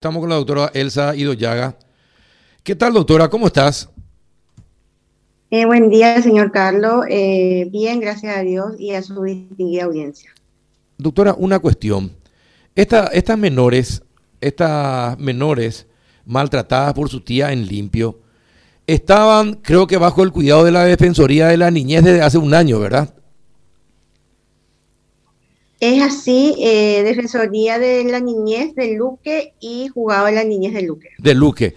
Estamos con la doctora Elsa Idoyaga. ¿Qué tal, doctora? ¿Cómo estás? Eh, buen día, señor Carlos. Eh, bien, gracias a Dios y a su distinguida audiencia. Doctora, una cuestión. estas menores, estas menores maltratadas por su tía en limpio, estaban, creo que bajo el cuidado de la Defensoría de la Niñez desde hace un año, ¿verdad? Es así, eh, Defensoría de la Niñez de Luque y Jugado de la Niñez de Luque. De Luque.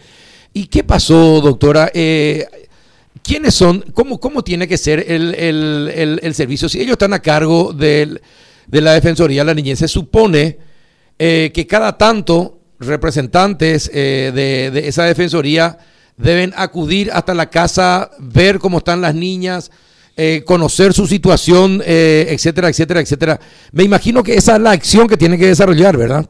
¿Y qué pasó, doctora? Eh, ¿Quiénes son? ¿Cómo, ¿Cómo tiene que ser el, servicio? Si ellos están a cargo de la Defensoría de la Niñez, se supone eh, que cada tanto representantes de, de esa Defensoría deben acudir hasta la casa, ver cómo están las niñas, eh, conocer su situación, eh, etcétera, etcétera, etcétera. Me imagino que esa es la acción que tiene que desarrollar, ¿verdad?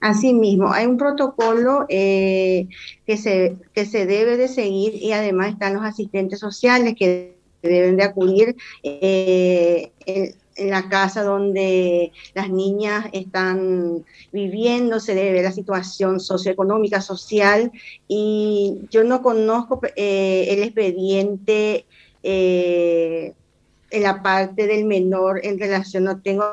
Así mismo, hay un protocolo eh, que, se, que se debe de seguir y además están los asistentes sociales que deben de acudir en la casa donde las niñas están viviendo, se debe ver la situación socioeconómica, social, y yo no conozco eh, el expediente eh, en la parte del menor en relación, no tengo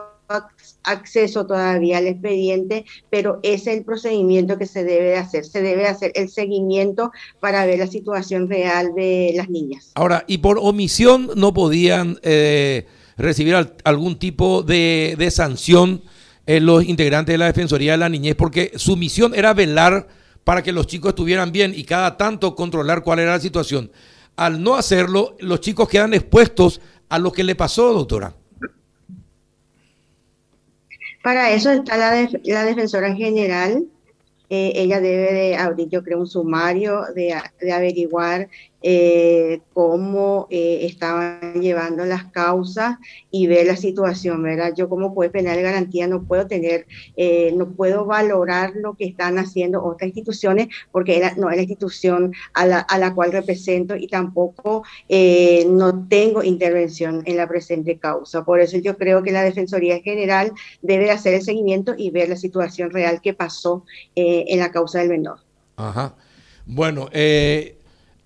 acceso todavía al expediente, pero ese es el procedimiento que se debe hacer. Se debe hacer el seguimiento para ver la situación real de las niñas. Ahora, y por omisión no podían eh, recibir algún tipo de, sanción en los integrantes de la Defensoría de la Niñez, porque su misión era velar para que los chicos estuvieran bien y cada tanto controlar cuál era la situación. Al no hacerlo, los chicos quedan expuestos a lo que le pasó, doctora. Para eso está la, la defensora general. Eh, ella debe de abrir, yo creo, un sumario de, de averiguar eh, cómo eh, estaban llevando las causas y ver la situación, ¿verdad? Yo como juez penal de garantía no puedo tener, eh, no puedo valorar lo que están haciendo otras instituciones porque no es la institución a la, a la cual represento y tampoco no tengo intervención en la presente causa. Por eso yo creo que la Defensoría General debe hacer el seguimiento y ver la situación real que pasó en la causa del menor. Ajá. Bueno, eh,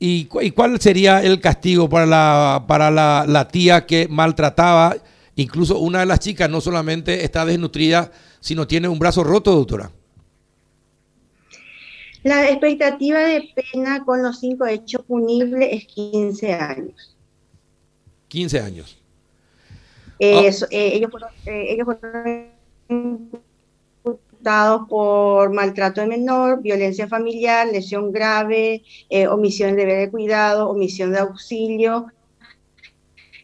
¿Y, cuál sería el castigo para, la, para la, tía que maltrataba? Incluso una de las chicas no solamente está desnutrida, sino tiene un brazo roto, doctora. La expectativa de pena con los cinco hechos punibles es 15 años. 15 años. Eh, ellos, fueron, eh, ellos fueron por maltrato de menor, violencia familiar, lesión grave, eh, omisión de deber de cuidado, omisión de auxilio,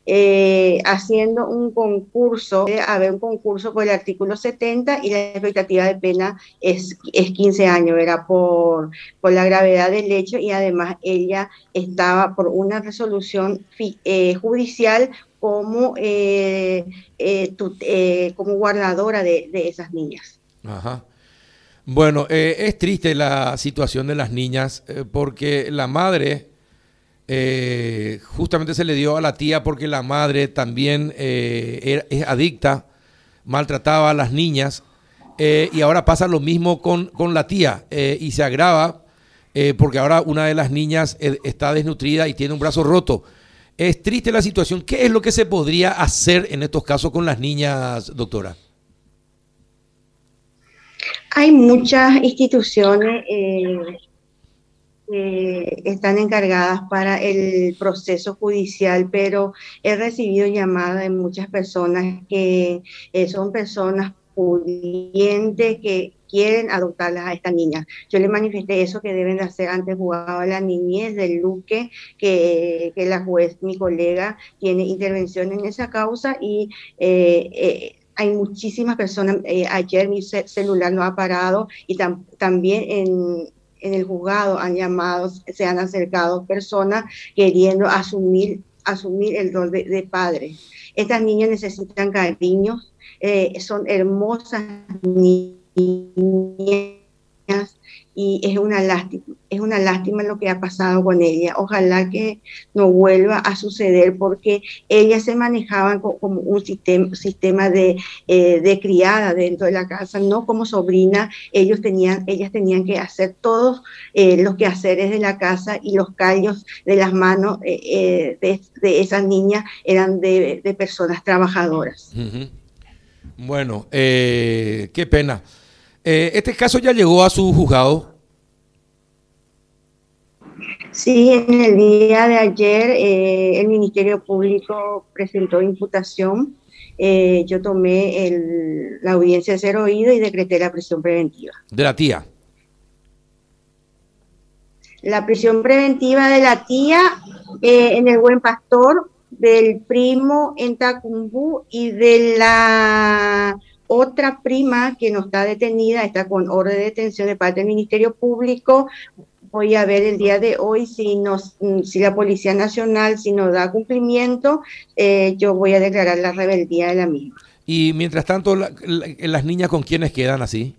eh, haciendo un concurso, debe haber un concurso por el artículo 70 y la expectativa de pena es, es 15 años, era por, la gravedad del hecho y además ella estaba por una resolución eh, judicial como, como guardadora de esas niñas. Ajá. Bueno, eh, es triste la situación de las niñas eh, porque la madre eh, justamente se le dio a la tía porque la madre también es adicta, maltrataba a las niñas y ahora pasa lo mismo con, con la tía y se agrava porque ahora una de las niñas está desnutrida y tiene un brazo roto. Es triste la situación. ¿Qué es lo que se podría hacer en estos casos con las niñas, doctora? Hay muchas instituciones eh, que están encargadas para el proceso judicial, pero he recibido llamadas de muchas personas que eh, son personas pudientes que quieren adoptarlas a esta niña. Yo le manifesté eso que deben de hacer antes jugaba la niñez del Luque, que, que la juez, mi colega, tiene intervención en esa causa y eh, hay muchísimas personas, eh, ayer mi celular no ha parado y también en, el juzgado han llamado, se han acercado personas queriendo asumir, asumir el rol de, padre. Estas niñas necesitan cariño, eh, son hermosas niñas y es una lástima, es una lástima lo que ha pasado con ella. Ojalá que no vuelva a suceder porque ellas se manejaban como un sistema, sistema de, eh, de, criada dentro de la casa, no como sobrina. Ellos tenían, ellas tenían que hacer todos eh, los quehaceres de la casa y los callos de las manos eh, de, esas niñas eran de personas trabajadoras. Bueno, qué pena. Eh, ¿Este caso ya llegó a su juzgado? Sí, en el día de ayer eh, el Ministerio Público presentó imputación. Eh, yo tomé la audiencia de ser oído y decreté la prisión preventiva. ¿De la tía? La prisión preventiva de la tía en el Buen Pastor, del primo en Tacumbú y de la otra prima que no está detenida, está con orden de detención de parte del Ministerio Público. Voy a ver el día de hoy si, nos, si la Policía Nacional, si nos da cumplimiento, eh, yo voy a declarar la rebeldía de la misma. Y mientras tanto, las niñas con quiénes quedan así?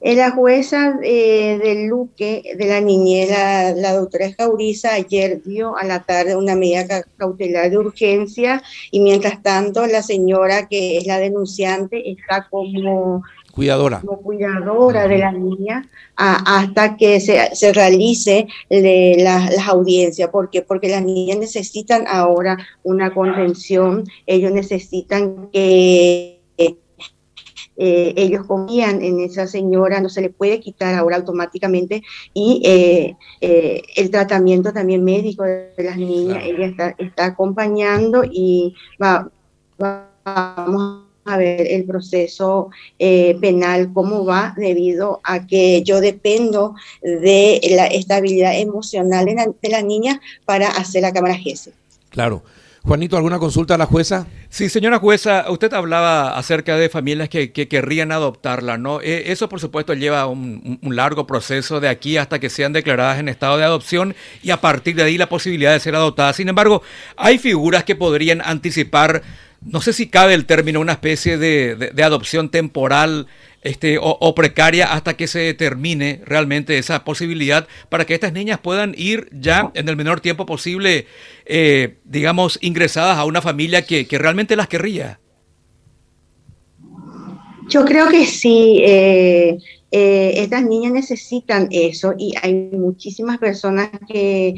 La jueza eh, del Luque, de la niñera, la doctora Escauriza, ayer dio a la tarde una medida cautelar de urgencia y mientras tanto la señora que es la denunciante está como cuidadora, como cuidadora de la niña hasta que se, se realice las audiencias. ¿Por qué? Porque las niñas necesitan ahora una contención, ellos necesitan que eh, ellos confían en esa señora, no se le puede quitar ahora automáticamente y eh, eh, el tratamiento también médico de las niñas, ella está, está acompañando y va, vamos a ver el proceso penal, cómo va, debido a que yo dependo de la estabilidad emocional de la, de la niña para hacer la cámara GESE. Claro. Juanito, ¿alguna consulta a la jueza? Sí, señora jueza, usted hablaba acerca de familias que, querrían adoptarla, ¿no? E, eso, por supuesto, lleva un, largo proceso de aquí hasta que sean declaradas en estado de adopción y a partir de ahí la posibilidad de ser adoptadas. Sin embargo, hay figuras que podrían anticipar, no sé si cabe el término, una especie de adopción temporal este, o, precaria hasta que se determine realmente esa posibilidad para que estas niñas puedan ir ya en el menor tiempo posible, eh, digamos, ingresadas a una familia que, realmente las querría. Yo creo que sí. Eh, eh, estas niñas necesitan eso y hay muchísimas personas que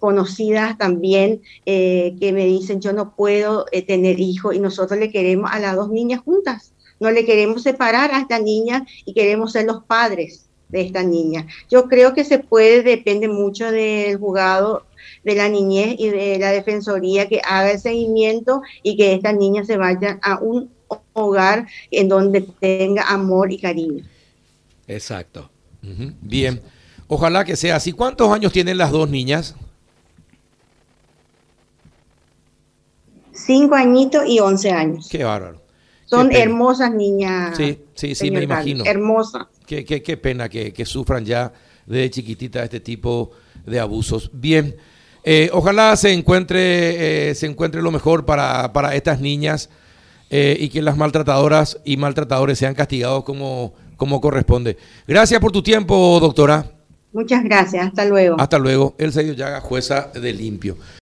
conocidas también que me dicen yo no puedo tener hijos y nosotros le queremos a las dos niñas juntas no le queremos separar a esta niña y queremos ser los padres de esta niña. Yo creo que se puede, depende mucho del juzgado de la niñez y de la defensoría que haga el seguimiento y que esta niña se vaya a un hogar en donde tenga amor y cariño. Exacto. Bien. Ojalá que sea así. ¿Cuántos años tienen las dos niñas? Cinco añitos y once años. Qué bárbaro. Son hermosas niñas. Sí, sí, sí, me imagino. Hermosas. Qué, qué, qué pena que, sufran ya de chiquitita este tipo de abusos. Bien, eh, ojalá se encuentre, eh, se encuentre lo mejor para, para estas niñas eh, y que las maltratadoras y maltratadores sean castigados como, como corresponde. Gracias por tu tiempo, doctora. Muchas gracias, hasta luego. Hasta luego. El Llaga, jueza de limpio.